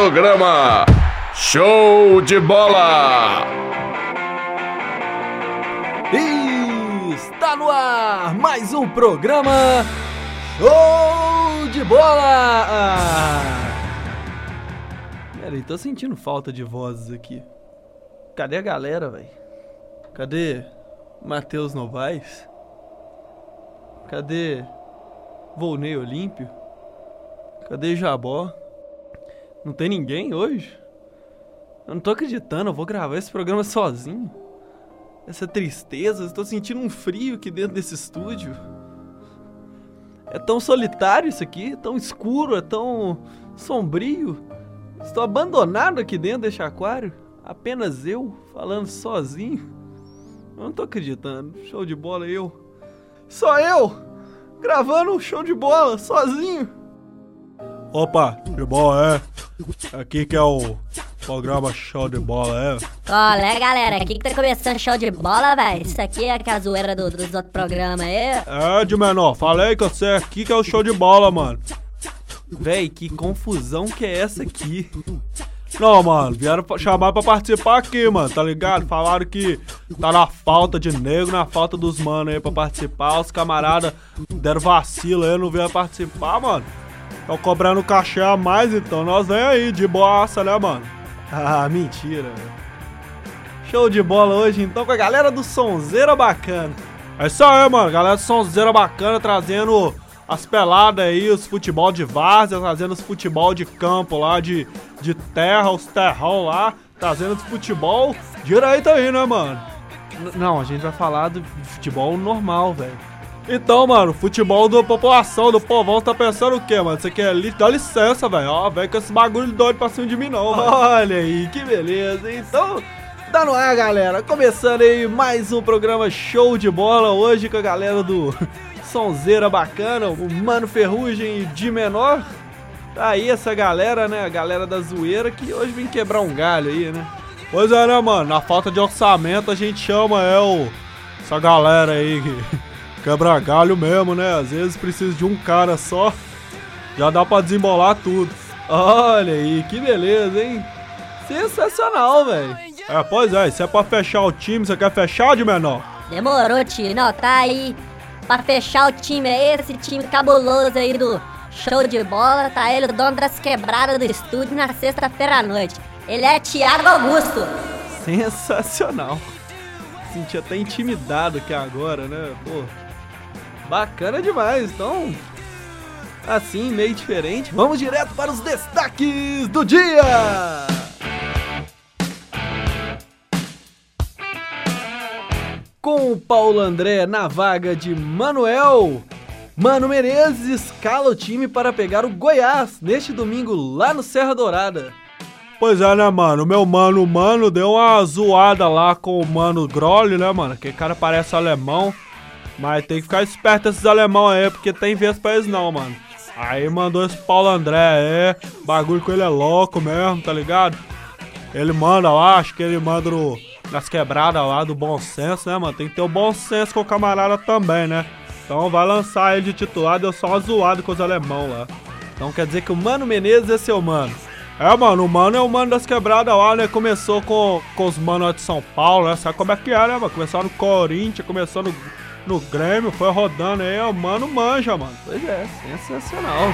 programa Show de Bola! E está no ar mais um programa Show de Bola! Peraí, tô sentindo falta de vozes aqui. Cadê a galera, velho? Cadê Matheus Novaes? Cadê Volney Olímpio? Cadê Jabó? Não tem ninguém hoje? Eu não tô acreditando, eu vou gravar esse programa sozinho. Essa tristeza, tô sentindo um frio aqui dentro desse estúdio. É tão solitário isso aqui, é tão escuro, é tão sombrio. Estou abandonado aqui dentro desse aquário. Apenas eu, falando sozinho. Eu não tô acreditando. Show de bola eu. Só eu! Gravando um show de bola, sozinho. Opa, de bola, é? Aqui que é o programa Show de Bola, é? Olha, galera, aqui que tá começando show de bola, velho. Isso aqui é a zoeira do, dos outros programas aí. É, de menor, falei que você aqui que é o show de bola, mano. Véi, que confusão que é essa aqui? Não, mano, vieram chamar pra participar aqui, mano, tá ligado? Falaram que tá na falta de negro, na falta dos manos aí pra participar. Os camaradas deram vacilo aí, não vieram participar, mano. Tão cobrando cachê a mais, então nós vem aí, de boaça, né, mano? Ah, mentira. velho. Show de bola hoje então com a galera do Sonzeira Bacana. É isso aí, mano. Galera de sonzeira bacana trazendo as peladas aí, os futebol de várzea, trazendo os futebol de campo lá, de, de terra, os terrão lá, trazendo os futebol direito aí, né, mano? N- não, a gente vai falar do futebol normal, velho. Então, mano, futebol da população, do povão, tá pensando o quê, mano? Você quer li... Dá licença, velho. Ó, vem com esse bagulho doido pra cima de mim, não, velho. Olha aí, que beleza. Então, tá no ar, galera. Começando aí mais um programa show de bola hoje com a galera do Sonzeira Bacana, o Mano Ferrugem e de menor. Tá aí essa galera, né? A galera da zoeira que hoje vem quebrar um galho aí, né? Pois é, né, mano? Na falta de orçamento, a gente chama é o... essa galera aí que quebra galho mesmo, né? Às vezes precisa de um cara só, já dá pra desembolar tudo. Olha aí, que beleza, hein? Sensacional, velho. É, pois é, isso é pra fechar o time, você quer fechar de menor? Demorou, tio. Não, tá aí pra fechar o time aí, esse time cabuloso aí do show de bola. Tá ele, o dono das quebradas do estúdio, na sexta-feira à noite. Ele é Thiago Augusto. Sensacional. Senti até intimidado aqui agora, né? Pô, bacana demais. Então, assim, meio diferente. Vamos direto para os destaques do dia! Com o Paulo André na vaga de Manuel, Mano Menezes escala o time para pegar o Goiás neste domingo lá no Serra Dourada. Pois é, né, mano? Meu mano, mano, deu uma zoada lá com o mano Grolli, né, mano? Que cara parece alemão. Mas tem que ficar esperto esses alemão aí, porque tem vez pra eles não, mano. Aí mandou esse Paulo André aí. Bagulho com ele é louco mesmo, tá ligado? Ele manda lá, acho que ele manda no, nas quebradas lá do bom senso, né, mano? Tem que ter o bom senso com o camarada também, né? Então vai lançar ele de titular, deu só uma zoada com os alemão lá. Então quer dizer que o Mano Menezes é seu mano. É, mano, o mano é o mano das quebradas lá, né? Começou com, com os manos de São Paulo, né? Sabe como é que é, né, mano? Começou no Corinthians, começou no, no Grêmio, foi rodando aí, o mano manja, mano. Pois é, sensacional.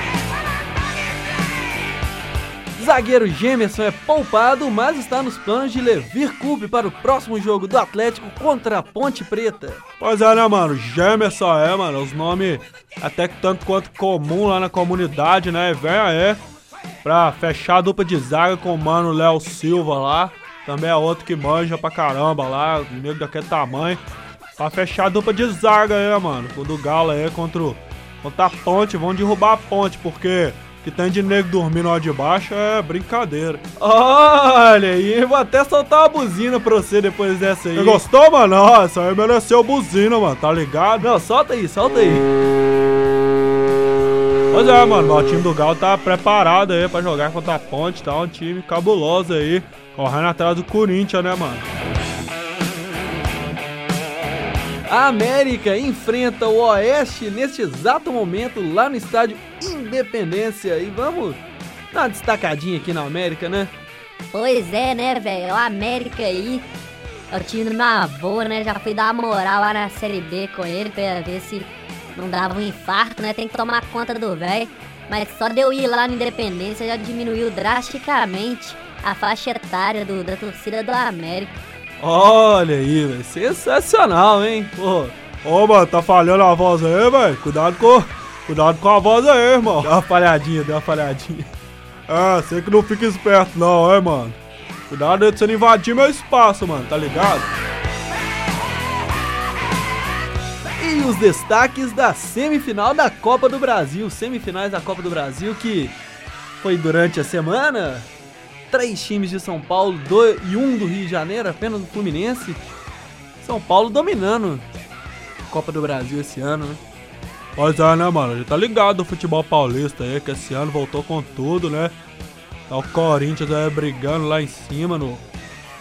Zagueiro Gemerson é poupado, mas está nos planos de Levir Cube para o próximo jogo do Atlético contra a Ponte Preta. Pois é, né, mano? Gemerson é, mano. Os nomes até que tanto quanto comum lá na comunidade, né? Vem aí pra fechar a dupla de zaga com o mano Léo Silva lá. Também é outro que manja pra caramba lá, nego daquele tamanho. Pra fechar a dupla de zaga aí, mano. O do Galo aí contra, o- contra a ponte. Vão derrubar a ponte, porque que tem de nego dormindo lá de baixo é brincadeira. Olha aí, vou até soltar uma buzina pra você depois dessa aí. Você gostou, mano? Nossa, aí mereceu buzina, mano, tá ligado? Não, solta aí, solta aí. Pois é, mano, o time do Galo tá preparado aí pra jogar contra a Ponte, tá um time cabuloso aí, correndo atrás do Corinthians, né, mano? A América enfrenta o Oeste neste exato momento lá no estádio Independência. E vamos Dá uma destacadinha aqui na América, né? Pois é, né, velho? O América aí. É o time do meu avô, né? Já fui dar uma moral lá na Série B com ele pra ver se não dava um infarto, né? Tem que tomar conta do velho. Mas só de eu ir lá no Independência já diminuiu drasticamente a faixa etária do, da torcida do América. Olha aí, velho. Sensacional, hein? Pô. Ô, mano, tá falhando a voz aí, velho? Cuidado com, cuidado com a voz aí, irmão. Deu uma falhadinha, deu uma falhadinha. É, você que não fica esperto não, é, mano. Cuidado de você não invadir meu espaço, mano, tá ligado? E os destaques da semifinal da Copa do Brasil. Semifinais da Copa do Brasil que foi durante a semana. Três times de São Paulo dois, e um do Rio de Janeiro, apenas do Fluminense. São Paulo dominando a Copa do Brasil esse ano, né? Pois é, né, mano? Gente tá ligado o futebol paulista aí, que esse ano voltou com tudo, né? Tá o Corinthians aí brigando lá em cima no,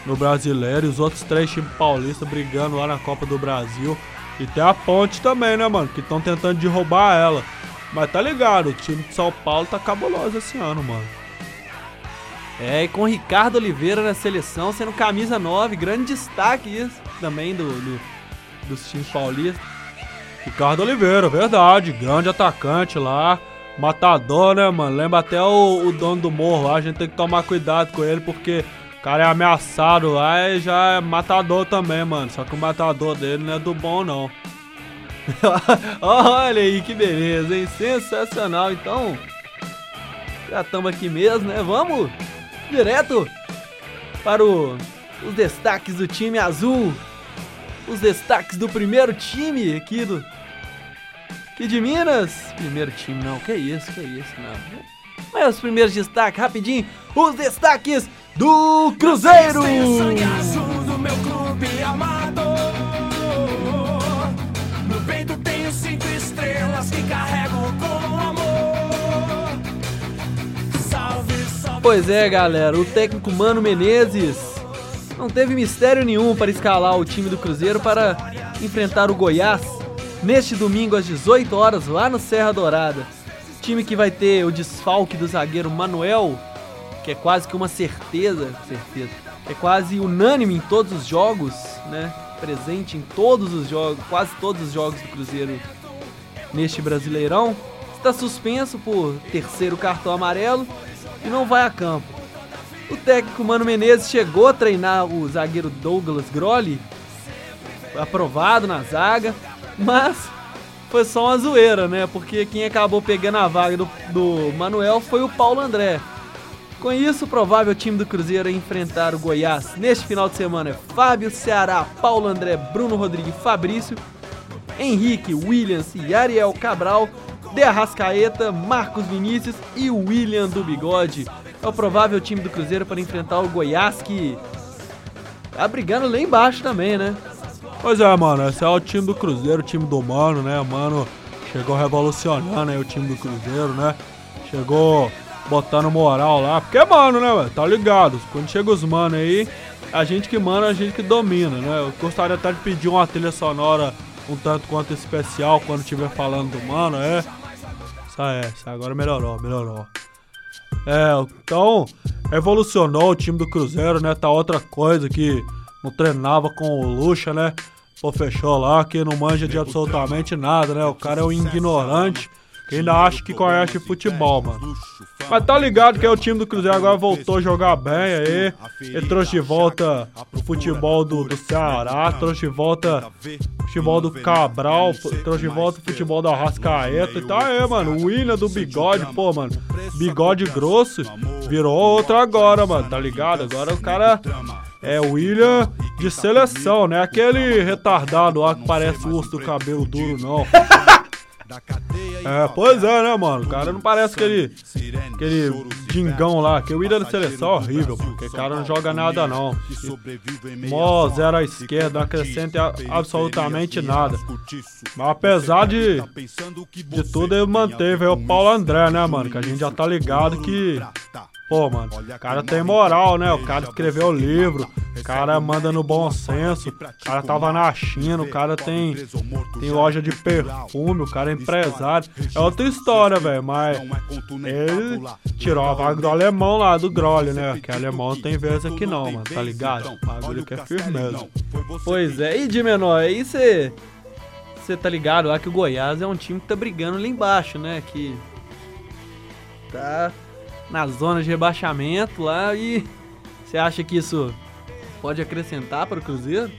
no Brasileiro e os outros três times paulistas brigando lá na Copa do Brasil. E tem a Ponte também, né, mano? Que estão tentando derrubar ela. Mas tá ligado, o time de São Paulo tá cabuloso esse ano, mano. É, e com Ricardo Oliveira na seleção, sendo camisa 9, grande destaque isso também do, do dos times paulistas. Ricardo Oliveira, verdade, grande atacante lá. Matador, né, mano? Lembra até o, o dono do morro lá, a gente tem que tomar cuidado com ele porque o cara é ameaçado lá e já é matador também, mano. Só que o matador dele não é do bom, não. Olha aí que beleza, hein? Sensacional. Então, já estamos aqui mesmo, né? Vamos direto para o, os destaques do time azul. Os destaques do primeiro time aqui do. Aqui de Minas. Primeiro time, não. Que isso, que isso, não. Mas os primeiros destaques, rapidinho. Os destaques do Cruzeiro. No tenho cinco estrelas que carrego com amor. Pois é, galera. O técnico Mano Menezes não teve mistério nenhum para escalar o time do Cruzeiro para enfrentar o Goiás neste domingo às 18 horas lá no Serra Dourada. Time que vai ter o desfalque do zagueiro Manuel, que é quase que uma certeza, certeza, é quase unânime em todos os jogos, né? Presente em todos os jogos, quase todos os jogos do Cruzeiro neste Brasileirão. Está suspenso por terceiro cartão amarelo e não vai a campo. O técnico Mano Menezes chegou a treinar o zagueiro Douglas Grolli, aprovado na zaga, mas foi só uma zoeira, né? Porque quem acabou pegando a vaga do, do Manuel foi o Paulo André. Com isso, o provável time do Cruzeiro a enfrentar o Goiás neste final de semana é Fábio, Ceará, Paulo André, Bruno Rodrigues, Fabrício, Henrique, Williams e Ariel Cabral, De Arrascaeta, Marcos Vinícius e William do Bigode. É o provável time do Cruzeiro para enfrentar o Goiás que tá brigando lá embaixo também, né? Pois é, mano, esse é o time do Cruzeiro, o time do Mano, né? Mano chegou revolucionando aí o time do Cruzeiro, né? Chegou botando moral lá, porque é mano, né, velho? Tá ligado? Quando chega os mano aí, a gente que manda, a gente que domina, né? Eu gostaria até de pedir uma trilha sonora um tanto quanto especial quando estiver falando do mano, é. É, isso agora melhorou, melhorou. É, então, evolucionou o time do Cruzeiro, né? Tá outra coisa que não treinava com o Lucha, né? Pô, fechou lá, que não manja de absolutamente nada, né? O cara é um ignorante que ainda acha que conhece futebol, mano. Mas tá ligado que é o time do Cruzeiro agora voltou a jogar bem aí. Ele trouxe de volta o futebol do, do Ceará, trouxe de volta futebol do Cabral, trouxe de volta o futebol da Rascaeta. E tá aí, mano. O William do bigode, pô, mano. Bigode grosso virou outro agora, mano. Tá ligado? Agora o cara é o William de seleção, né? Aquele retardado lá que parece o urso do cabelo duro, não. É, pois é, né, mano? O cara não parece aquele, aquele dingão lá, que o William da seleção é horrível, porque o cara não joga nada, não. Mó zero à esquerda, não acrescenta absolutamente nada. Mas apesar de, de tudo, ele manteve o Paulo André, né, mano? Que a gente já tá ligado que Pô, mano, o cara tem moral, né? O cara escreveu o livro, O cara manda no bom senso. O cara tava na China, o cara tem, tem loja de perfume, o cara é empresário. É outra história, velho, mas ele tirou a vaga do alemão lá, do Grolli, né? Que alemão não tem vez aqui não, mano, tá ligado? O bagulho que é firmeza. Pois é, e de menor, aí você. Você tá ligado lá que o Goiás é um time que tá brigando lá embaixo, né? Que tá na zona de rebaixamento lá e você acha que isso pode acrescentar para o Cruzeiro?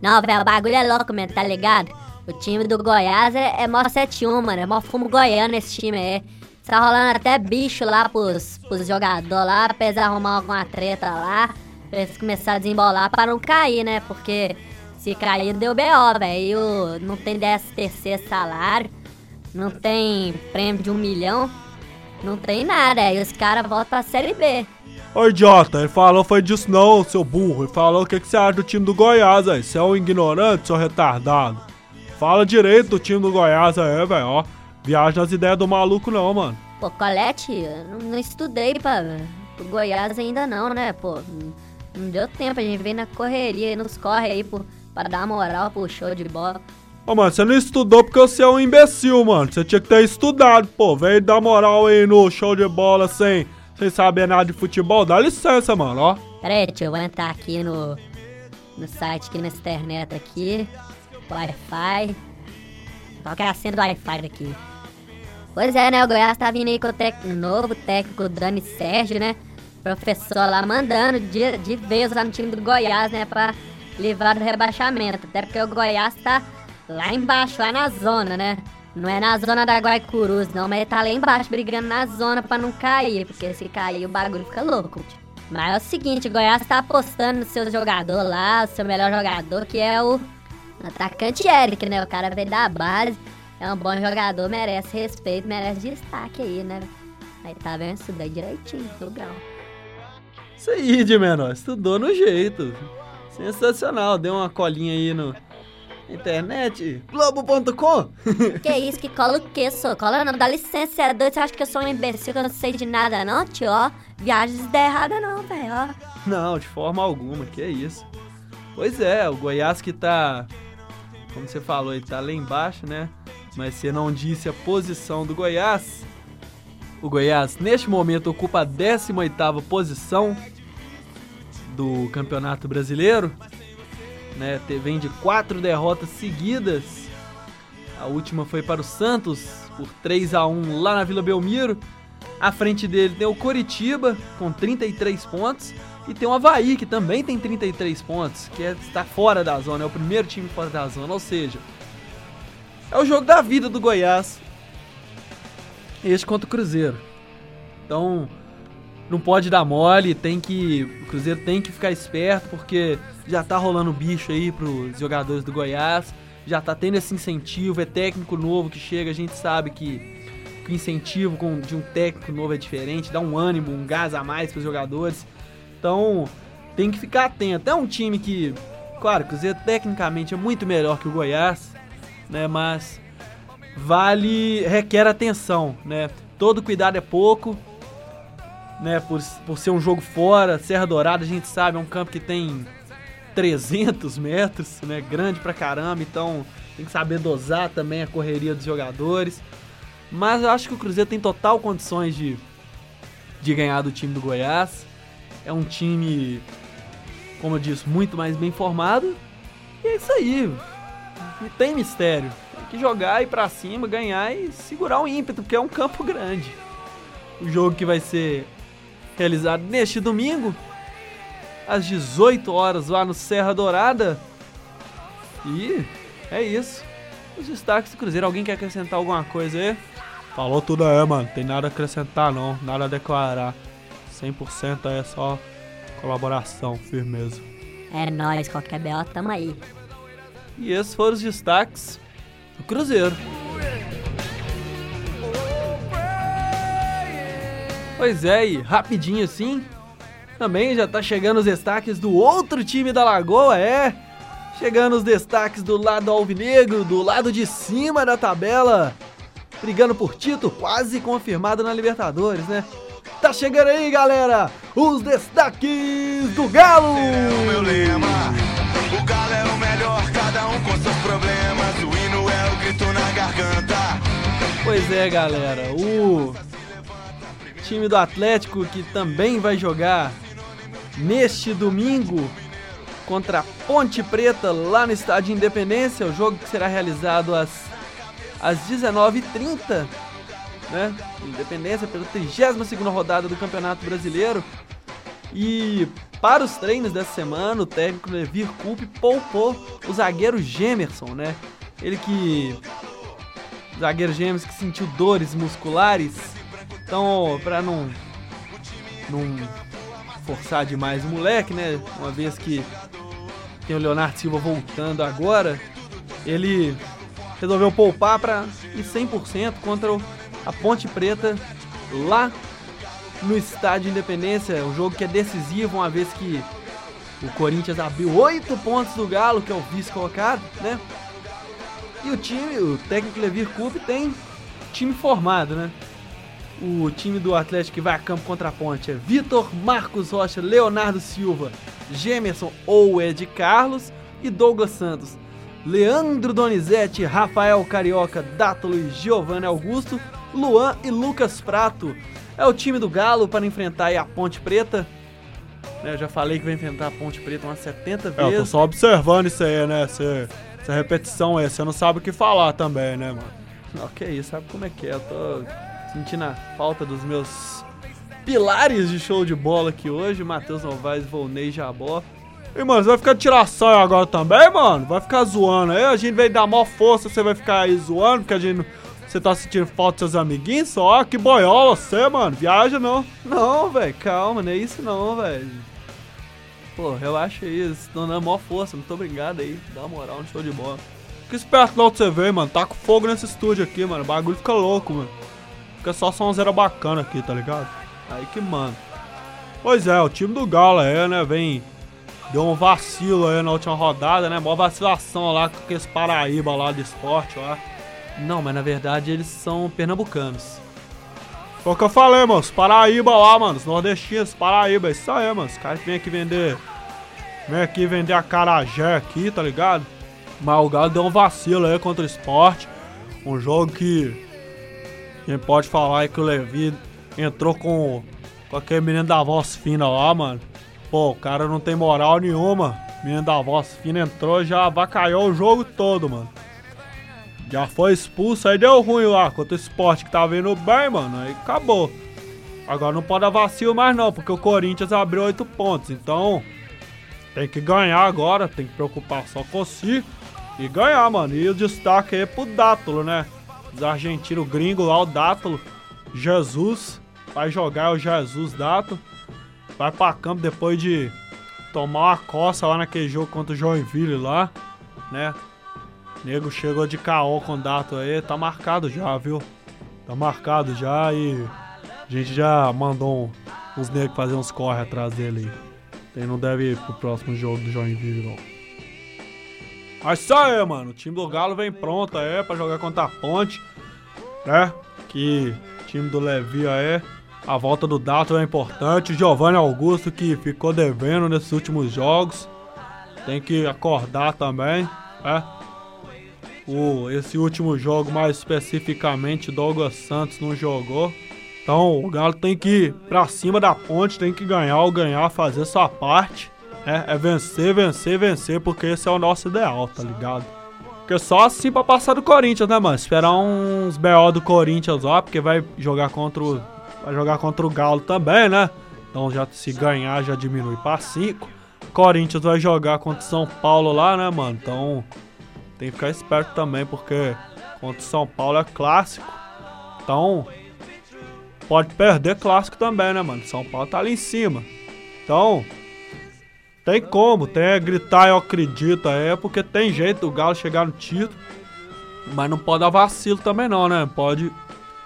Não, velho, o bagulho é louco mesmo, tá ligado? O time do Goiás é, é mó 7-1, mano. É mó fumo goiano esse time aí. Tá rolando até bicho lá pros, pros jogadores lá, apesar de arrumar alguma treta lá. Pra eles começarem a desembolar pra não cair, né? Porque se cair deu B.O., velho. Não tem 13 terceiro salário. Não tem prêmio de um milhão. Não tem nada. Aí os caras voltam pra Série B. Ô idiota, ele falou foi disso não, seu burro. Ele falou o que, que você acha do time do Goiás, aí. Você é um ignorante, seu retardado. Fala direito do time do Goiás aí, velho, ó. Viaja nas ideias do maluco não, mano. Pô, Colete, eu não, não estudei pra, pro Goiás ainda não, né, pô. Não, deu tempo, a gente vem na correria e nos corre aí pro, pra dar moral pro show de bola. Ô, mano, você não estudou porque você é um imbecil, mano. Você tinha que ter estudado, pô. Veio dar moral aí no show de bola sem, sem saber nada de futebol. Dá licença, mano, ó. Pera aí, tio, eu vou entrar aqui no, no site, aqui na internet aqui. Wi-Fi. Qual que é a senha do Wi-Fi daqui? Pois é, né? O Goiás tá vindo aí com o tec... novo técnico Dani Sérgio, né? Professor lá mandando de, de vez lá no time do Goiás, né? Pra livrar do rebaixamento. Até porque o Goiás tá lá embaixo, lá na zona, né? Não é na zona da Guaicurus, não, mas ele tá lá embaixo brigando na zona pra não cair. Porque se cair o bagulho fica louco. Mas é o seguinte, o Goiás tá apostando no seu jogador lá, o seu melhor jogador, que é o atacante Eric, né? O cara veio da base. É um bom jogador, merece respeito, merece destaque aí, né? Aí tá vendo? Estudei direitinho, grau. Isso aí, de menor, estudou no jeito. Sensacional, deu uma colinha aí no internet, globo.com. Que isso, que cola o quê, só? Cola não, dá licença, é doido, você acha que eu sou um imbecil, que eu não sei de nada não, tio, ó? Viagens ideia errada não, velho, ó. Não, de forma alguma, que é isso. Pois é, o Goiás que tá, como você falou, ele tá lá embaixo, né? Mas você não disse a posição do Goiás. O Goiás, neste momento, ocupa a 18ª posição do Campeonato Brasileiro. Né, vem de quatro derrotas seguidas. A última foi para o Santos por 3 a 1 lá na Vila Belmiro. À frente dele tem o Coritiba com 33 pontos e tem o Havaí que também tem 33 pontos, que é- está fora da zona, é o primeiro time fora da zona, ou seja, é o jogo da vida do Goiás. Este contra o Cruzeiro. Então, não pode dar mole, tem que. O Cruzeiro tem que ficar esperto, porque já tá rolando bicho aí pros jogadores do Goiás. Já tá tendo esse incentivo, é técnico novo que chega, a gente sabe que, o incentivo com- de um técnico novo é diferente, dá um ânimo, um gás a mais pros jogadores. Então, tem que ficar atento. É um time que, claro, o Cruzeiro tecnicamente é muito melhor que o Goiás, né? Mas vale requer atenção, né? Todo cuidado é pouco, né? Por, por ser um jogo fora, Serra Dourada, a gente sabe, é um campo que tem 300 metros, né? Grande pra caramba, então tem que saber dosar também a correria dos jogadores. Mas eu acho que o Cruzeiro tem total condições de, de ganhar do time do Goiás. É um time, como eu disse, muito mais bem formado. E é isso aí. Não tem mistério. Tem que jogar, ir pra cima, ganhar e segurar o ímpeto, porque é um campo grande. O jogo que vai ser realizado neste domingo, às 18 horas, lá no Serra Dourada. E é isso. Os destaques do Cruzeiro. Alguém quer acrescentar alguma coisa aí? Falou tudo aí, mano. Tem nada a acrescentar, não. Nada a declarar. 100% é só colaboração, firmeza. É nóis, qualquer B.O. tamo aí. E esses foram os destaques do Cruzeiro. Pois é, e rapidinho assim, também já tá chegando os destaques do outro time da Lagoa, é. Chegando os destaques do lado alvinegro, do lado de cima da tabela. Brigando por título, quase confirmado na Libertadores, né? Tá chegando aí, galera, os destaques do Galo. É o meu lema. O galo é o melhor, cada um com seus problemas. O hino é o grito na garganta. Pois é, galera, o time do Atlético que também vai jogar neste domingo contra a Ponte Preta lá no Estádio Independência, o jogo que será realizado às, às 19h30, né? Independência pela 32 rodada do Campeonato Brasileiro. E para os treinos dessa semana, o técnico Levir Coupe poupou o zagueiro Gemerson, né? Ele que zagueiro gêmeos que sentiu dores musculares. Então, para não não forçar demais o moleque, né? Uma vez que tem o Leonardo Silva voltando agora, ele resolveu poupar para ir 100% contra a Ponte Preta lá no Estádio Independência, um jogo que é decisivo, uma vez que o Corinthians abriu 8 pontos do Galo, que é o vice colocado, né? E o time, o técnico Levir Coupe tem time formado, né? O time do Atlético que vai a campo contra a ponte é Vitor, Marcos Rocha, Leonardo Silva, Gemerson ou Ed Carlos e Douglas Santos. Leandro Donizete, Rafael Carioca, Dátulo e Giovanni Augusto, Luan e Lucas Prato. É o time do Galo para enfrentar a Ponte Preta. Né, eu já falei que vai enfrentar a Ponte Preta umas 70 vezes. É, eu tô só observando isso aí, né? Essa, essa repetição aí, você não sabe o que falar também, né, mano? Não, que isso, sabe como é que é? Eu tô sentindo a falta dos meus pilares de show de bola aqui hoje, Matheus Novaes, Volney Jabó. E, mano, você vai ficar de tiração agora também, mano? Vai ficar zoando aí? A gente veio dar maior força, você vai ficar aí zoando, porque a gente. Você tá sentindo falta dos seus amiguinhos só? Que boiola você, mano. Viaja não. Não, velho, calma, não é isso não, velho. Pô, relaxa aí, não dá maior força, muito obrigado aí, dá uma moral no show de bola. Fica esperto não que você vê, mano. Tá com fogo nesse estúdio aqui, mano. O bagulho fica louco, mano. Fica só sonzeira bacana aqui, tá ligado? Aí que mano. Pois é, o time do Galo é, né, vem... Deu um vacilo aí na última rodada, né? Mó vacilação lá com aqueles Paraíba lá do esporte lá. Não, mas na verdade eles são pernambucanos. Foi o que eu falei, mano. Os Paraíba lá, mano. Os nordestinos, Paraíba. Isso aí, mano. Os caras vêm aqui vender. Vem aqui vender a carajé aqui, tá ligado? Mas o Galo deu um vacilo aí contra o esporte. Um jogo que. Quem pode falar é que o Levi entrou com, com aquele menino da voz fina lá, mano. Pô, o cara não tem moral nenhuma. Menino da voz fina entrou já avacalhou o jogo todo, mano. Já foi expulso, aí deu ruim lá contra o esporte que tava indo bem, mano. Aí acabou. Agora não pode dar vacilo mais não, porque o Corinthians abriu 8 pontos. Então, tem que ganhar agora, tem que preocupar só com si e ganhar, mano. E o destaque aí é pro Dátulo, né? Os argentinos gringos lá, o Dátulo. Jesus. Vai jogar o Jesus Dátulo. Vai pra campo depois de tomar uma coça lá naquele jogo contra o Joinville lá, né? Nego chegou de caô com o Dátulo aí. Tá marcado já, viu? Tá marcado já e a gente já mandou uns negros fazer uns corre atrás dele aí. Ele não deve ir pro próximo jogo do Joinville, não. Mas isso aí, mano. O time do Galo vem pronto aí pra jogar contra a Ponte, né? Que time do Levi aí. A volta do Dato é importante. Giovanni Augusto que ficou devendo nesses últimos jogos. Tem que acordar também, né? O, esse último jogo, mais especificamente, Douglas Santos não jogou. Então o Galo tem que ir pra cima da ponte, tem que ganhar ou ganhar, fazer sua parte. É, é vencer, vencer, vencer, porque esse é o nosso ideal, tá ligado? Porque só assim pra passar do Corinthians, né, mano? Esperar uns BO do Corinthians lá, porque vai jogar contra o. Vai jogar contra o Galo também, né? Então já se ganhar já diminui pra 5. Corinthians vai jogar contra o São Paulo lá, né, mano? Então tem que ficar esperto também, porque contra o São Paulo é clássico. Então pode perder clássico também, né, mano? São Paulo tá ali em cima. Então, tem como, tem a gritar eu acredito, é porque tem jeito do Galo chegar no título. Mas não pode dar vacilo também não, né? Pode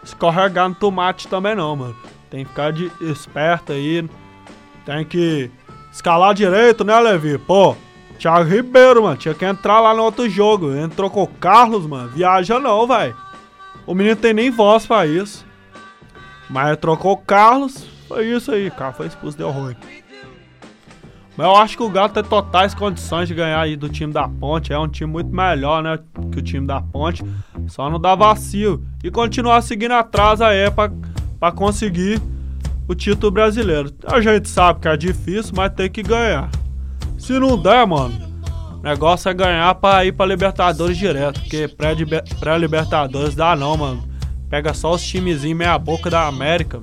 escorregar no tomate também não, mano. Tem que ficar de esperto aí. Tem que escalar direito, né, Levi? Pô, Thiago Ribeiro, mano, tinha que entrar lá no outro jogo. Entrou com o Carlos, mano. Viaja não, velho. O menino tem nem voz pra isso. Mas trocou o Carlos, Foi isso aí, cara. Foi expulso, deu ruim. Mas eu acho que o Galo tem totais condições de ganhar aí do time da Ponte. É um time muito melhor, né? Que o time da Ponte. Só não dá vacilo. E continuar seguindo atrás aí pra, pra conseguir o título brasileiro. A gente sabe que é difícil, mas tem que ganhar. Se não der, mano, o negócio é ganhar pra ir pra Libertadores direto. Porque pré-Libertadores dá não, mano. Pega só os timezinhos meia boca da América.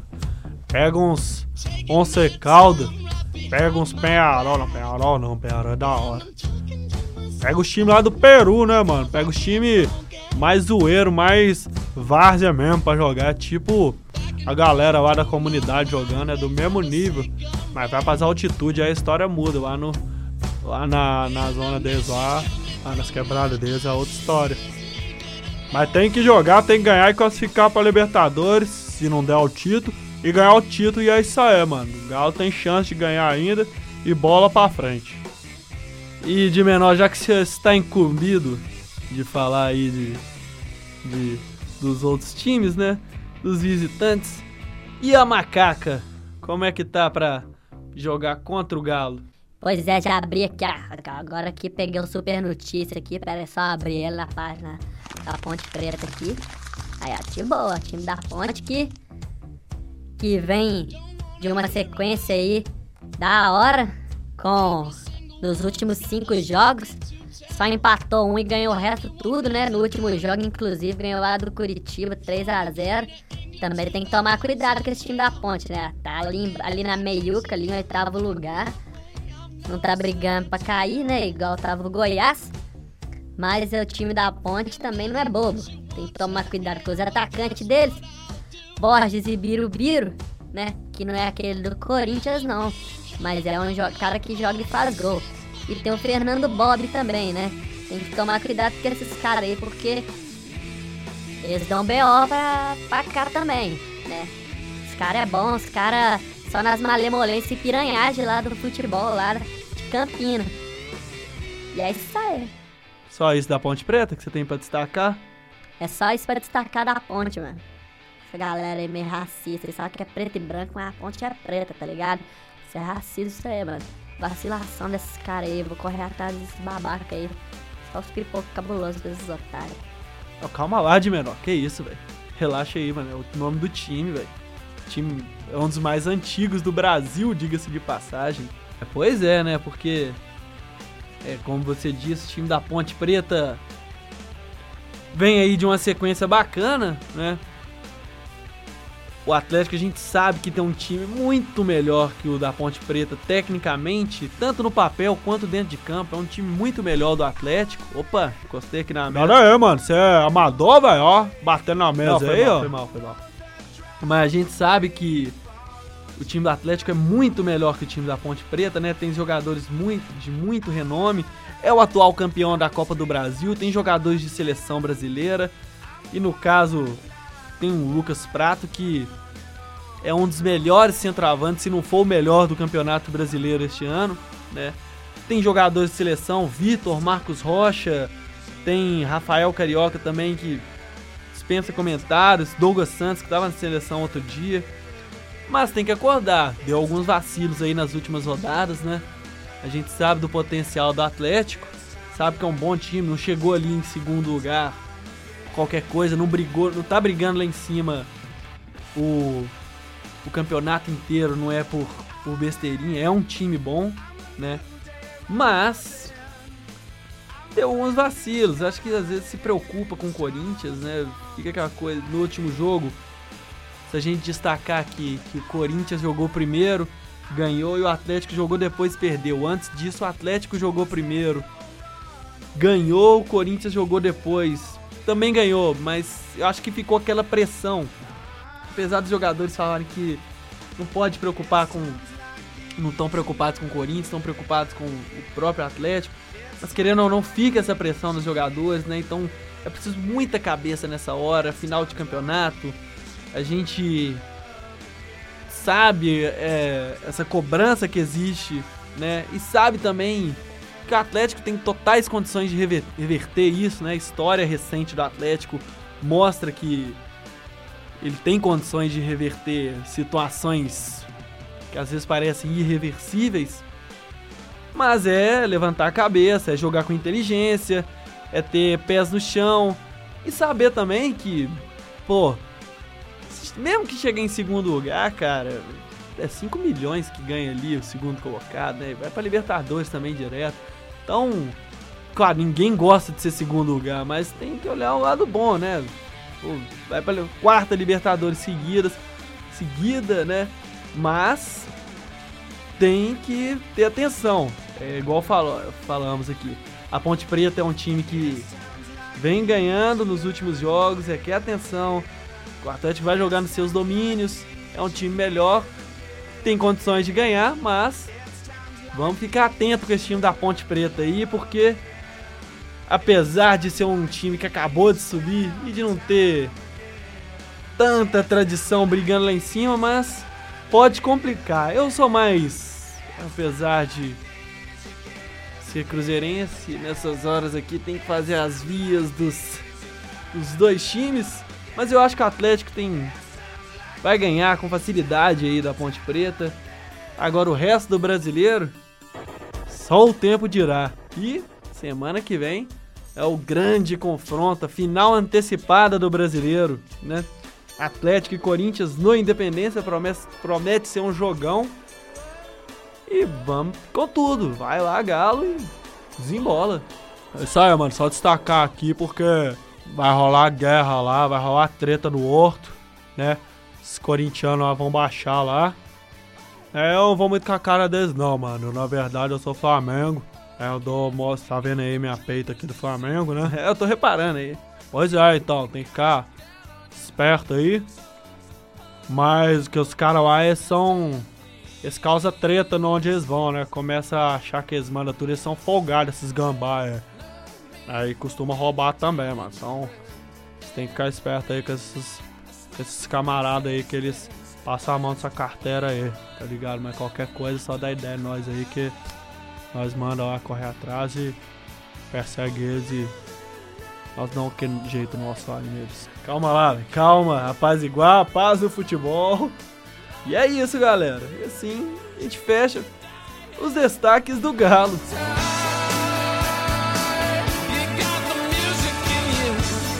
Pega uns Once Calda. Pega uns Penharol. Não, Penharol não. Penharol é da hora. Pega os times lá do Peru, né, mano? Pega os times mais zoeiro, mais várzea mesmo pra jogar. Tipo a galera lá da comunidade jogando, é do mesmo nível. Mas vai pras altitude, aí a história muda. Lá, no, lá na, na zona deles lá, lá nas quebradas deles é outra história. Mas tem que jogar, tem que ganhar e classificar pra Libertadores, se não der o título. E ganhar o título e é isso aí, mano. O Galo tem chance de ganhar ainda e bola pra frente. E de menor, já que você está incumbido de falar aí de, de dos outros times, né? Dos visitantes. E a macaca? Como é que tá pra jogar contra o Galo? Pois é, já abri aqui, agora aqui peguei o super notícia aqui, pera só abrir ele na página da Ponte Preta aqui. Aí, ó, time boa, time da Ponte que, que vem de uma sequência aí da hora, com nos últimos cinco jogos, só empatou um e ganhou o resto tudo, né? No último jogo, inclusive, ganhou lá do Curitiba 3 a 0 Também tem que tomar cuidado com esse time da Ponte, né? Tá ali, ali na meiuca, ali no oitavo lugar não tá brigando pra cair, né? Igual tava o Goiás. Mas o time da Ponte também não é bobo. Tem que tomar cuidado com os atacantes deles. Borges e Birubiru, né? Que não é aquele do Corinthians, não. Mas é um cara que joga e faz gol. E tem o Fernando Bob também, né? Tem que tomar cuidado com esses caras aí, porque eles dão BO pra, pra cá também, né? Os caras é bom, os caras só nas malemolências e piranhagem lá do futebol, lá de Campina. E é isso aí. Só isso da Ponte Preta que você tem pra destacar? É só isso pra destacar da ponte, mano. Essa galera aí meio racista, só que é preto e branco, mas a ponte é preta, tá ligado? Isso é racismo isso aí, mano. Vacilação desses caras aí, vou correr atrás desses babaca aí. Só os pipocos cabulosos desses otários. Oh, calma lá, de menor, que isso, velho. Relaxa aí, mano. É o nome do time, velho time é um dos mais antigos do Brasil, diga-se de passagem. Pois é, né? Porque, é, como você disse, o time da Ponte Preta vem aí de uma sequência bacana, né? O Atlético a gente sabe que tem um time muito melhor que o da Ponte Preta tecnicamente, tanto no papel quanto dentro de campo. É um time muito melhor do Atlético. Opa, encostei aqui na mesa. Nada aí, mano. Você é amador, velho, ó. Batendo na mesa Não, aí, mal, ó. Foi mal, foi mal. Mas a gente sabe que o time do Atlético é muito melhor que o time da Ponte Preta, né? Tem jogadores muito, de muito renome. É o atual campeão da Copa do Brasil, tem jogadores de seleção brasileira. E no caso, tem o Lucas Prato, que é um dos melhores centroavantes, se não for o melhor do Campeonato Brasileiro este ano, né? Tem jogadores de seleção, Vitor, Marcos Rocha, tem Rafael Carioca também, que dispensa comentários. Douglas Santos, que estava na seleção outro dia. Mas tem que acordar. Deu alguns vacilos aí nas últimas rodadas, né? A gente sabe do potencial do Atlético. Sabe que é um bom time. Não chegou ali em segundo lugar. Qualquer coisa. Não brigou. Não tá brigando lá em cima. O, o campeonato inteiro não é por, por besteirinha. É um time bom, né? Mas deu uns vacilos. Acho que às vezes se preocupa com o Corinthians, né? Fica aquela coisa. No último jogo, se a gente destacar aqui que o Corinthians jogou primeiro, ganhou e o Atlético jogou depois perdeu. Antes disso, o Atlético jogou primeiro, ganhou, o Corinthians jogou depois, também ganhou, mas eu acho que ficou aquela pressão. Apesar dos jogadores falarem que não pode preocupar com. Não estão preocupados com o Corinthians, estão preocupados com o próprio Atlético mas querendo ou não, fica essa pressão nos jogadores, né? Então é preciso muita cabeça nessa hora, final de campeonato. A gente sabe é, essa cobrança que existe, né? E sabe também que o Atlético tem totais condições de rever, reverter isso, né? A história recente do Atlético mostra que ele tem condições de reverter situações que às vezes parecem irreversíveis. Mas é levantar a cabeça, é jogar com inteligência, é ter pés no chão e saber também que, pô, mesmo que chegue em segundo lugar, cara, é 5 milhões que ganha ali o segundo colocado, né? Vai pra Libertadores também direto. Então, claro, ninguém gosta de ser segundo lugar, mas tem que olhar o lado bom, né? Vai pra quarta Libertadores seguidas, seguida, né? Mas tem que ter atenção. É igual falo, falamos aqui. A Ponte Preta é um time que vem ganhando nos últimos jogos, requer atenção. O Atlético vai jogar nos seus domínios, é um time melhor, tem condições de ganhar, mas vamos ficar atento com esse time da Ponte Preta aí, porque apesar de ser um time que acabou de subir e de não ter tanta tradição brigando lá em cima, mas pode complicar. Eu sou mais, apesar de ser cruzeirense, nessas horas aqui tem que fazer as vias dos, dos dois times, mas eu acho que o Atlético tem vai ganhar com facilidade aí da Ponte Preta. Agora o resto do brasileiro, só o tempo dirá. E semana que vem é o grande confronto, a final antecipada do brasileiro, né? Atlético e Corinthians no Independência promete, promete ser um jogão. E vamos com tudo. Vai lá, Galo e desembola. É isso aí, mano. Só destacar aqui porque vai rolar guerra lá, vai rolar treta no Horto, né? Os corintianos vão baixar lá. É, eu não vou muito com a cara deles não, mano. Na verdade, eu sou Flamengo. É, eu dou, mostra, tá vendo aí minha peita aqui do Flamengo, né? É, eu tô reparando aí. Pois é, então, tem que ficar esperto aí. Mas que os caras lá eles são. Eles causam treta no onde eles vão, né? Começa a achar que eles mandam tudo, eles são folgados, esses gambá, é. Aí costuma roubar também, mano. Então, tem que ficar esperto aí com esses, com esses camaradas aí que eles passam a mão nessa carteira aí, tá ligado? Mas qualquer coisa só dá ideia nós aí que nós manda lá correr atrás e persegue eles e nós damos aquele jeito nosso lá neles. Calma lá, calma, rapaz igual, paz do futebol. E é isso, galera. E assim a gente fecha os destaques do Galo.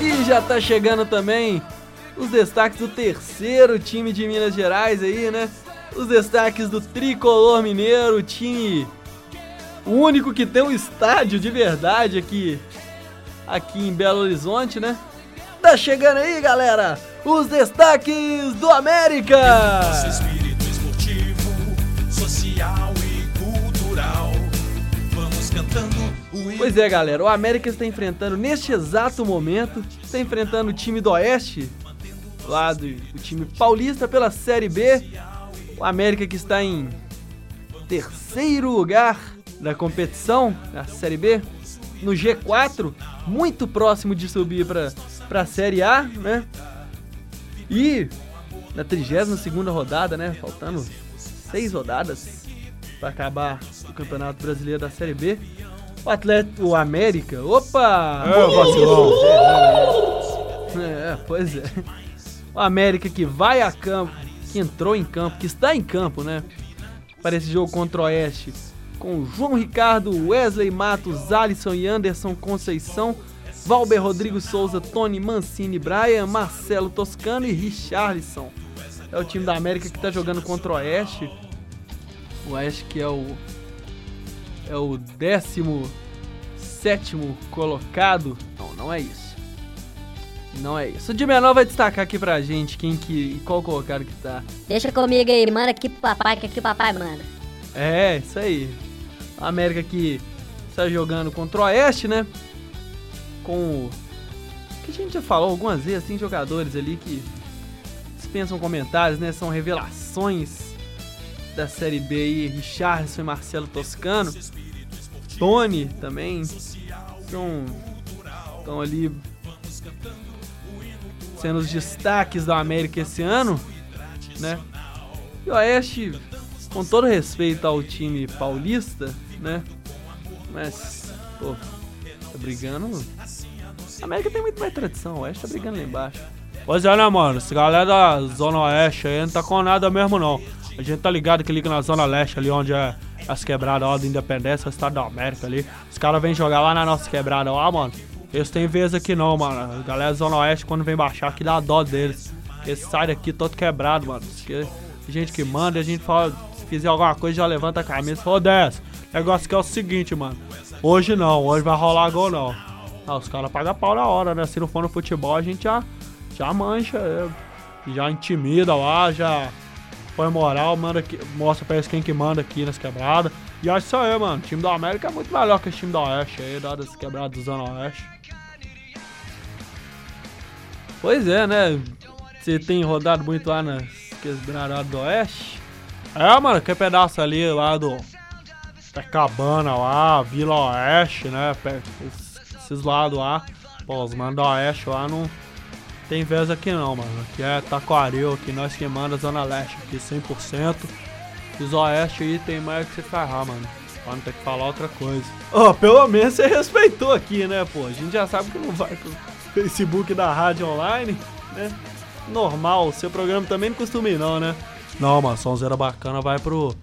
E já tá chegando também os destaques do terceiro time de Minas Gerais aí, né? Os destaques do Tricolor Mineiro, time o único que tem um estádio de verdade aqui aqui em Belo Horizonte, né? Tá chegando aí, galera, os destaques do América. espírito esportivo, social e cultural. Vamos cantando o Pois é, galera, o América está enfrentando neste exato momento, está enfrentando o time do Oeste, lá do o time paulista pela Série B. O América que está em terceiro lugar da competição, na Série B, no G4, muito próximo de subir para a Série A, né? E na 32 segunda rodada, né, faltando seis rodadas para acabar o Campeonato Brasileiro da Série B, o Atlético, o América, opa! É, vacilão. É, pois é. O América que vai a campo, que entrou em campo, que está em campo, né? Para esse jogo contra o Oeste, com João Ricardo, Wesley Matos, Alisson e Anderson Conceição, Valber Rodrigo Souza, Tony Mancini, Brian, Marcelo Toscano e Richarlison. É o time da América que está jogando contra o Oeste. O Oeste que é o é o 17 colocado. Não, não é isso. Não é isso. O de menor vai destacar aqui pra gente quem que qual colocado que tá. Deixa comigo aí, manda aqui pro papai, que aqui o papai manda. É, isso aí. A América que está jogando contra o Oeste, né? Com o. Que a gente já falou algumas vezes, tem jogadores ali que dispensam comentários, né? São revelações da Série B aí, Richardson e Marcelo Toscano. Tony também. Estão, estão ali sendo os destaques da América esse ano, né? E o Oeste, com todo respeito ao time paulista, né? Mas, pô, tá brigando. A América tem muito mais tradição, o Oeste tá brigando lá embaixo. Pois é, né, mano? Esse galera da Zona Oeste aí não tá com nada mesmo, não. A gente tá ligado que liga na Zona Leste, ali onde é as quebradas ó, da Independência, o Estado da América ali. Os caras vêm jogar lá na nossa quebrada, ó, mano. Eles têm vez aqui não, mano. A galera da Zona Oeste, quando vem baixar aqui, dá dó deles. Eles saem daqui todo quebrado, mano. Porque gente que manda, a gente fala, se fizer alguma coisa, já levanta a camisa e fala, desce. Negócio que é o seguinte, mano. Hoje não, hoje vai rolar gol não. Ah, os caras pagam pau na hora, né? Se não for no futebol, a gente já, já mancha, é, já intimida lá, já põe moral, manda aqui, mostra pra eles quem que manda aqui nas quebradas. E é isso aí, mano. O time do América é muito melhor que o time do Oeste aí, das quebradas do Zona Oeste. Pois é, né? Você tem rodado muito lá nas quebradas do Oeste? É, mano, que pedaço ali lá do Cabana lá, Vila Oeste, né? Esses lados lá. Pô, os manos do Oeste lá não tem vez aqui não, mano. Aqui é Taquaril, aqui nós que manda Zona Leste, aqui 100%. E os Oeste aí tem mais que se ferrar, mano. Pra não ter que falar outra coisa. Ó, pelo menos você respeitou aqui, né, pô? A gente já sabe que não vai Facebook da rádio online, né? Normal, seu programa também não costuma ir, não, né? Não, mano, sonzeira bacana vai pro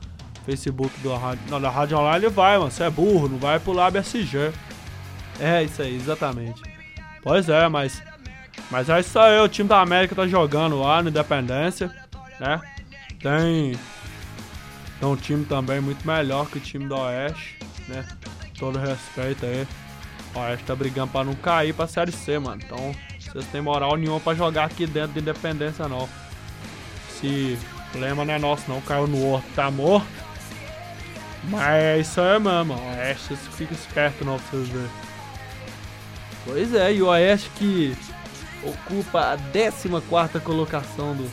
Facebook da rádio. Não, da rádio online vai, mano. Você é burro, não vai pro Lab SG. É, isso aí, exatamente. Pois é, mas. Mas é isso aí, o time da América tá jogando lá no Independência, né? Tem. Tem um time também muito melhor que o time do Oeste, né? Todo respeito aí. O Oeste tá brigando pra não cair pra Série C, mano. Então, vocês têm moral nenhuma pra jogar aqui dentro de Independência, não. Se o problema não é nosso, não. Caiu no horto, tá morto. Mas é isso aí mesmo, o Oeste, vocês ficam espertos não pra vocês verem. Pois é, e o Oeste que ocupa a 14 colocação do.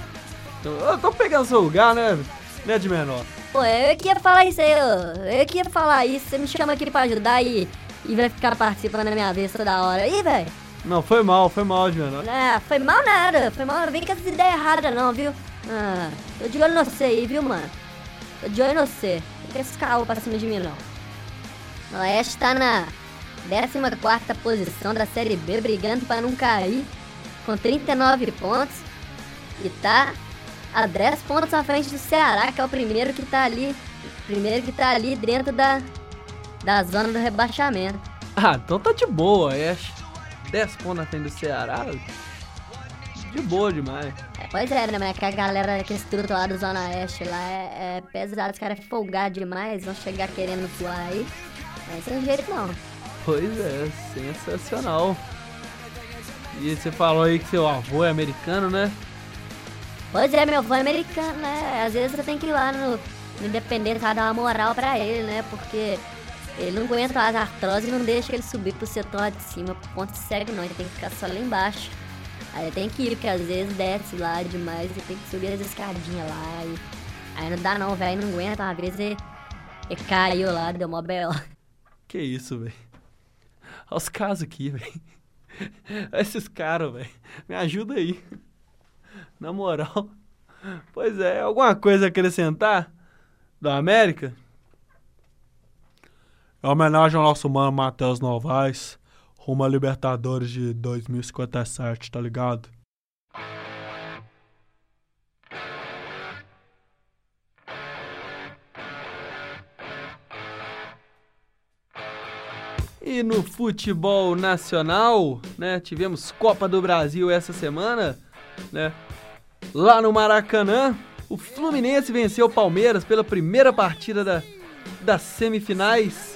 Eu tô pegando seu lugar, né? Né, de menor? Pô, eu que ia falar isso aí, ó. Eu que ia falar isso. Você me chama aqui pra ajudar e, e vai ficar participando na minha vez toda hora. Ih, velho. Não, foi mal, foi mal, menor. Ah, foi mal nada. Foi mal. Não vem com essas ideias erradas, não, viu? Ah, tô de olho no você aí, viu, mano? Tô de olho no você. Não tem esse caô pra cima de mim, não. O Oeste tá na 14 posição da Série B, brigando pra não cair, com 39 pontos. E tá a 10 pontos à frente do Ceará, que é o primeiro que tá ali. Primeiro que tá ali dentro da, da zona do rebaixamento. Ah, então tá de boa, Oeste. 10 pontos na frente do Ceará. De boa demais. É, pois é, né, mas que a galera que estuda lá do Zona Oeste lá é, é pesado, os caras é folgados demais, vão chegar querendo zoar aí. É sem jeito não. Pois é, sensacional. E você falou aí que seu avô é americano, né? Pois é, meu avô é americano, né? Às vezes eu tenho que ir lá no, no Independente lá dar uma moral pra ele, né? Porque ele não aguenta as artroses e não deixa ele subir pro setor lá de cima, pro ponto cego não, ele tem que ficar só lá embaixo. Aí tem que ir, porque às vezes desce lá demais e tem que subir as escadinhas lá. E... Aí não dá não, velho, não aguenta, uma vez ele, ele caiu lá, deu mó belo. Que isso, velho. Olha os casos aqui, velho. Esses caras, velho. Me ajuda aí. Na moral. Pois é, alguma coisa a acrescentar? Da América? Em homenagem ao nosso mano Matheus Novaes, rumo a Libertadores de 2057, tá ligado? E no futebol nacional, né? Tivemos Copa do Brasil essa semana, né? Lá no Maracanã, o Fluminense venceu o Palmeiras pela primeira partida da, das semifinais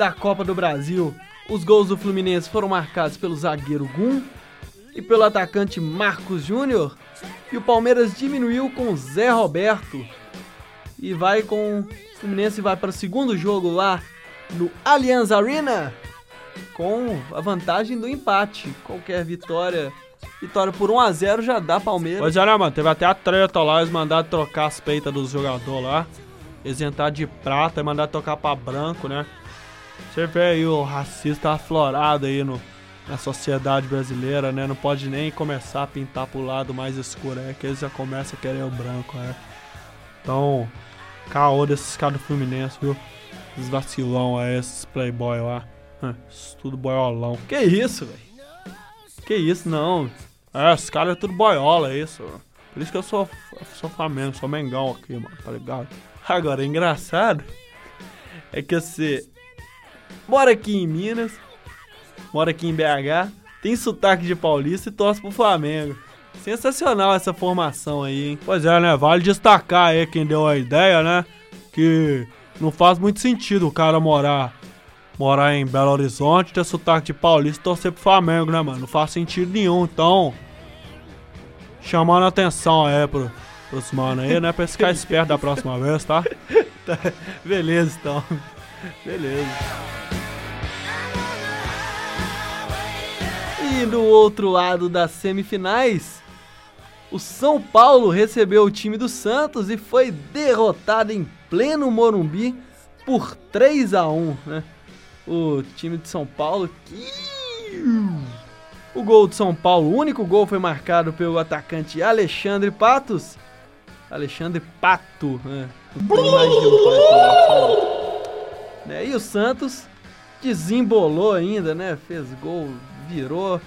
da Copa do Brasil. Os gols do Fluminense foram marcados pelo zagueiro Gum e pelo atacante Marcos Júnior. E o Palmeiras diminuiu com Zé Roberto. E vai com. O Fluminense vai para o segundo jogo lá no Allianz Arena com a vantagem do empate. Qualquer vitória, vitória por 1 a 0 já dá Palmeiras. Pois é, né, mano? Teve até a treta lá, eles mandaram trocar as peitas dos jogadores lá. Eles entraram de prata e mandaram tocar pra branco, né? Você vê aí o racista aflorado aí no, na sociedade brasileira, né? Não pode nem começar a pintar pro lado mais escuro, é que eles já começam a querer o branco, é. Então, caô desses caras do Fluminense, viu? Os vacilão aí, esses playboy lá. Hum, isso tudo boiolão. Que isso, velho? Que isso, não. É, esses caras é tudo boiola, é isso. Por isso que eu sou, sou Flamengo, sou Mengão aqui, mano, tá ligado? Agora, engraçado é que você mora aqui em Minas, mora aqui em BH, tem sotaque de paulista e torce pro Flamengo. Sensacional essa formação aí, hein? Pois é, né? Vale destacar aí quem deu a ideia, né? Que não faz muito sentido o cara morar morar em Belo Horizonte, ter sotaque de paulista e torcer pro Flamengo, né, mano? Não faz sentido nenhum. Então, chamando a atenção aí pro, pros mano aí, né? Pra ficar esperto da próxima vez, tá? Beleza, então. Beleza. E no outro lado das semifinais, o São Paulo recebeu o time do Santos e foi derrotado em pleno Morumbi por 3 a 1 né? O time de São Paulo. O gol de São Paulo, o único gol foi marcado pelo atacante Alexandre Patos. Alexandre Pato, né? Né? E o Santos desembolou ainda, né? Fez gol, virou,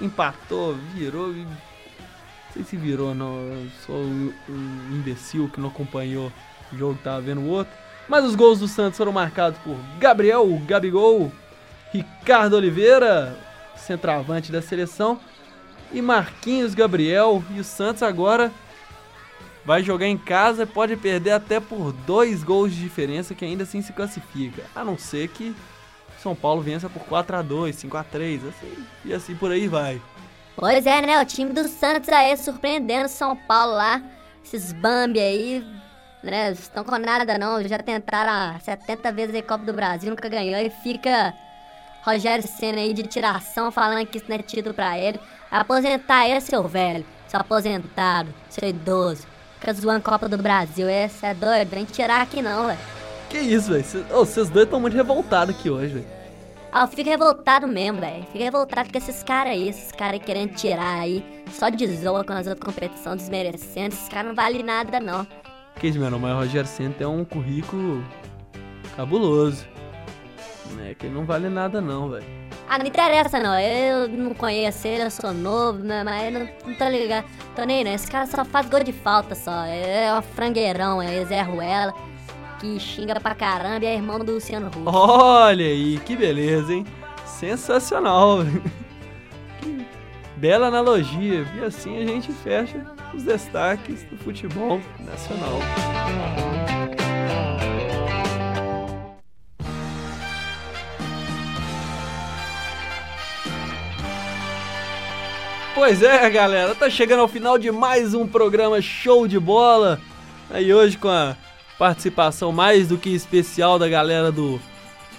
empatou, virou. Não sei se virou, não. Eu sou o, o imbecil que não acompanhou o jogo, tava vendo o outro. Mas os gols do Santos foram marcados por Gabriel, Gabigol, Ricardo Oliveira, centroavante da seleção, e Marquinhos Gabriel. E o Santos agora vai jogar em casa e pode perder até por dois gols de diferença, que ainda assim se classifica. A não ser que São Paulo vença por 4 a 2 5 a 3 assim, e assim por aí vai. Pois é, né? O time do Santos aí surpreendendo São Paulo lá. Esses Bambi aí, né? Estão com nada não. Já tentaram 70 vezes a Copa do Brasil, nunca ganhou. E fica Rogério Senna aí de tiração falando que isso não é título pra ele. Aposentar ele, seu velho. Seu aposentado, seu idoso. Fica zoando Copa do Brasil. Esse é doido, vem tirar aqui não, velho. Que isso, velho? Vocês dois estão muito revoltados aqui hoje, velho. Ah, eu fico revoltado mesmo, velho. Fico revoltado com esses caras aí, esses caras querendo tirar aí, só de zoa com as outras competições, desmerecendo. Esses caras não valem nada, não. Que isso, meu nome é Rogério Senna, tem um currículo cabuloso. É que não vale nada não, velho. Ah, não interessa não, eu não conheço ele, eu sou novo, né, mas eu não, não tô ligado. Tô nem não, esse cara só faz gol de falta só. É um frangueirão, é Zé Ruela, que xinga pra caramba e é irmão do Luciano Huck. Olha aí, que beleza, hein? Sensacional. Que Bela analogia. E assim a gente fecha os destaques do futebol nacional. Pois é, galera, tá chegando ao final de mais um programa show de bola. Aí hoje com a participação mais do que especial da galera do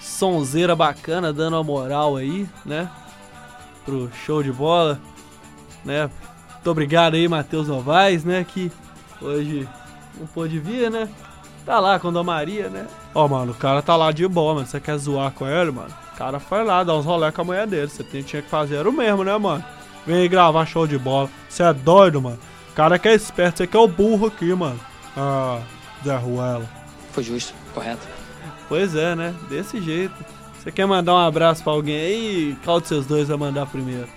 Sonzeira Bacana, dando a moral aí, né? Pro show de bola, né? Muito obrigado aí, Matheus Novaes, né? Que hoje não pôde vir, né? Tá lá com a Maria, né? Ó, mano, o cara tá lá de boa, mano. Você quer zoar com ele, mano? O cara foi lá dar uns rolé com a mulher dele. Você tinha que fazer era o mesmo, né, mano? Vem gravar show de bola. Você é doido, mano? O cara que é esperto, você que é o burro aqui, mano. Ah, Zé Ruela. Foi justo, correto. Pois é, né? Desse jeito. Você quer mandar um abraço pra alguém aí? Qual de seus dois vai mandar primeiro?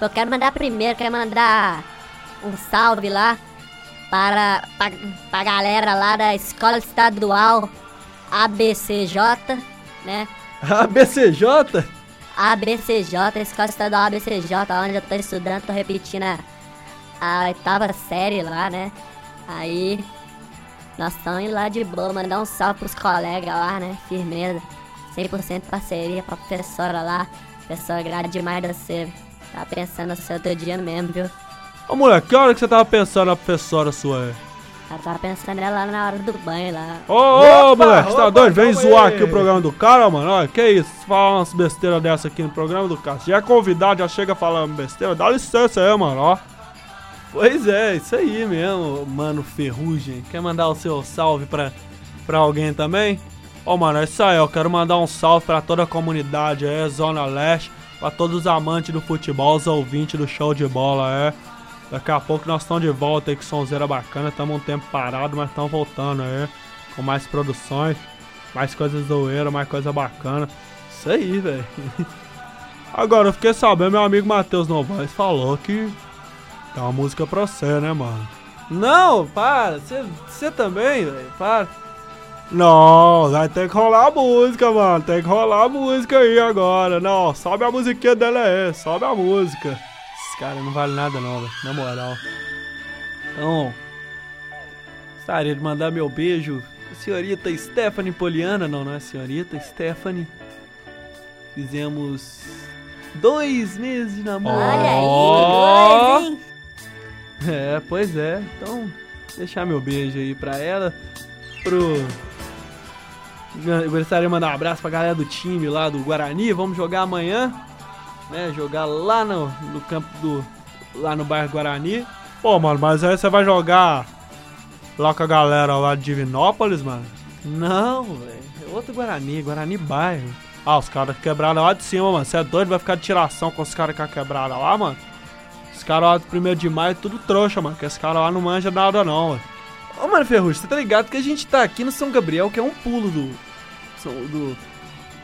Eu quero mandar primeiro, quero mandar um salve lá para pra, pra galera lá da Escola Estadual ABCJ, né? A BCJ? ABCJ, Escola Estadual ABCJ, onde eu tô estudando, tô repetindo a, a oitava série lá, né? Aí, nós estamos indo lá de boa, mandar um salve pros colegas lá, né? Firmeza, 100% parceria pra professora lá, professora grande demais de você. Tá pensando no seu outro dia mesmo, viu? Ô, moleque, que hora que você tava pensando na professora sua aí? Ela tava pensando nela na hora do banho lá. Ô, ô, Opa, moleque, você tá doido? Vem zoar aí. aqui o programa do cara, mano. Olha, que isso? Fala umas besteiras dessa aqui no programa do cara. Se já é convidado, já chega falando besteira. Dá licença aí, mano, ó. Pois é, isso aí mesmo, mano Ferrugem. Quer mandar o seu salve pra, pra alguém também? Ô, mano, é isso aí. Eu quero mandar um salve pra toda a comunidade aí, Zona Leste. Pra todos os amantes do futebol, os ouvintes do show de bola, é. Daqui a pouco nós estamos de volta aí com sonzeira bacana. Estamos um tempo parado, mas estamos voltando aí. Com mais produções, mais coisas zoeiras, mais coisa bacana. Isso aí, velho. Agora, eu fiquei sabendo, meu amigo Matheus Novaes falou que Tem uma música pra você, né, mano? Não, para. Você também, velho. Para. Não, vai ter que rolar a música, mano. Tem que rolar a música aí agora. Não, sobe a musiquinha dela aí. Sobe a música. Esse cara não vale nada não, velho. Na moral. Então, gostaria de mandar meu beijo senhorita Stephanie Poliana. Não, não é senhorita, Stephanie. Fizemos dois meses de namoro. Olha aí, dois, hein? É, pois é. Então, deixar meu beijo aí pra ela. Pro. Eu gostaria de mandar um abraço pra galera do time lá do Guarani. Vamos jogar amanhã. Né? Jogar lá no, no campo do. Lá no bairro Guarani. Pô, mano, mas aí você vai jogar lá com a galera lá de Divinópolis, mano? Não, velho. É outro Guarani, Guarani bairro. Ah, os caras quebraram lá de cima, mano. Você é doido? Vai ficar de tiração com os caras que quebraram lá, mano? Os caras lá do primeiro de maio, tudo trouxa, mano. Que esse cara lá não manja nada, não, mano. Ô, mano, Ferrugem, você tá ligado que a gente tá aqui no São Gabriel, que é um pulo do. Do.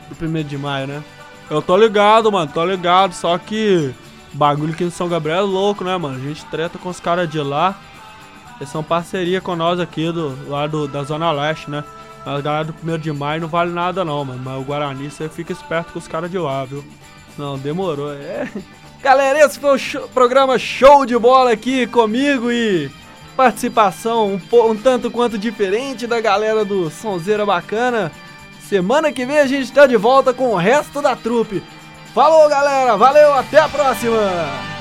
do primeiro de maio, né? Eu tô ligado, mano, tô ligado. Só que bagulho aqui no São Gabriel é louco, né, mano? A gente treta com os caras de lá. Eles são parceria com nós aqui do lá do, da Zona Leste, né? Mas a galera do primeiro de maio não vale nada, não, mano. Mas o Guarani, você fica esperto com os caras de lá, viu? Não, demorou, é. Galera, esse foi o show- programa Show de Bola aqui comigo e participação um, um tanto quanto diferente da galera do Sonzeira Bacana. Semana que vem a gente tá de volta com o resto da trupe. Falou, galera, valeu, até a próxima!